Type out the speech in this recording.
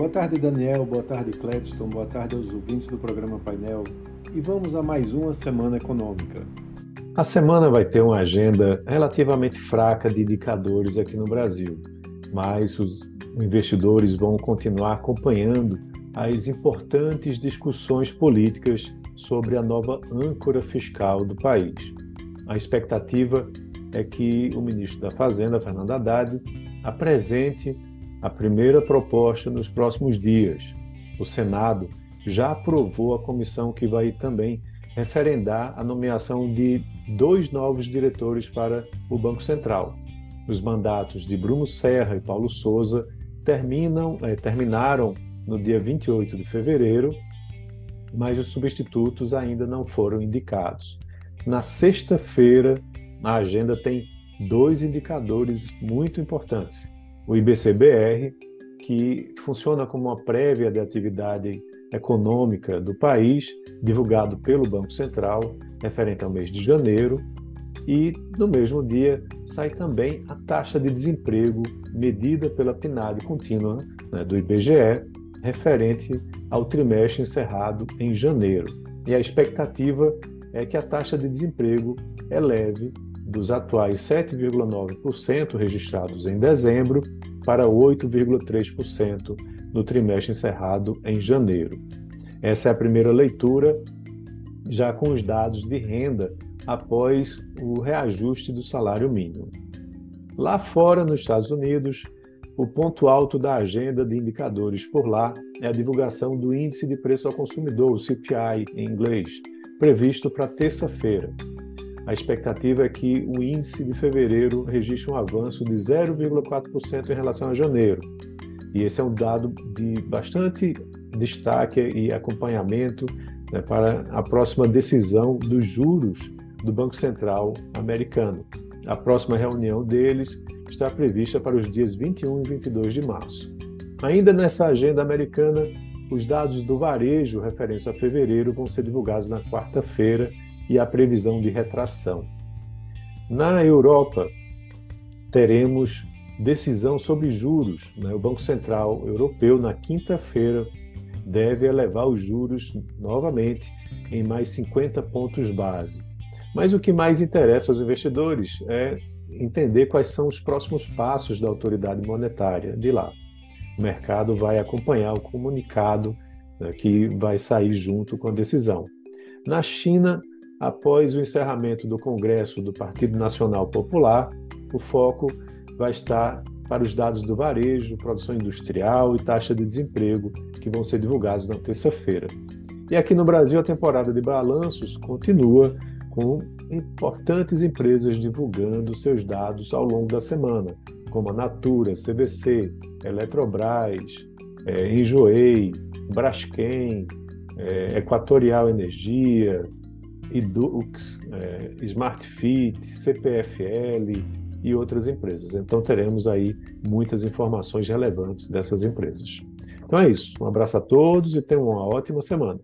Boa tarde, Daniel. Boa tarde, Cledston. Boa tarde aos ouvintes do programa Painel. E vamos a mais uma semana econômica. A semana vai ter uma agenda relativamente fraca de indicadores aqui no Brasil, mas os investidores vão continuar acompanhando as importantes discussões políticas sobre a nova âncora fiscal do país. A expectativa é que o ministro da Fazenda, Fernando Haddad, apresente a primeira proposta nos próximos dias. O Senado já aprovou a comissão que vai também referendar a nomeação de dois novos diretores para o Banco Central. Os mandatos de Bruno Serra e Paulo Souza terminam, eh, terminaram no dia 28 de fevereiro, mas os substitutos ainda não foram indicados. Na sexta-feira, a agenda tem dois indicadores muito importantes o IBCBR, que funciona como uma prévia de atividade econômica do país, divulgado pelo Banco Central, referente ao mês de janeiro, e no mesmo dia sai também a taxa de desemprego medida pela PNAD contínua né, do IBGE, referente ao trimestre encerrado em janeiro. E a expectativa é que a taxa de desemprego eleve dos atuais 7,9% registrados em dezembro para 8,3% no trimestre encerrado em janeiro. Essa é a primeira leitura, já com os dados de renda após o reajuste do salário mínimo. Lá fora, nos Estados Unidos, o ponto alto da agenda de indicadores por lá é a divulgação do Índice de Preço ao Consumidor, o CPI em inglês, previsto para terça-feira. A expectativa é que o índice de fevereiro registre um avanço de 0,4% em relação a janeiro. E esse é um dado de bastante destaque e acompanhamento né, para a próxima decisão dos juros do Banco Central americano. A próxima reunião deles está prevista para os dias 21 e 22 de março. Ainda nessa agenda americana, os dados do varejo referência a fevereiro vão ser divulgados na quarta-feira e a previsão de retração. Na Europa, teremos decisão sobre juros. Né? O Banco Central Europeu, na quinta-feira, deve elevar os juros novamente em mais 50 pontos base. Mas o que mais interessa aos investidores é entender quais são os próximos passos da autoridade monetária de lá. O mercado vai acompanhar o comunicado né, que vai sair junto com a decisão. Na China, após o encerramento do Congresso do Partido Nacional Popular, o foco vai estar para os dados do varejo, produção industrial e taxa de desemprego, que vão ser divulgados na terça-feira. E aqui no Brasil, a temporada de balanços continua com importantes empresas divulgando seus dados ao longo da semana, como a Natura, CBC, Eletrobras, é, Enjoei, Braskem, é, Equatorial Energia, Edux, é, SmartFit, CPFL e outras empresas. Então teremos aí muitas informações relevantes dessas empresas. Então é isso. Um abraço a todos e tenham uma ótima semana.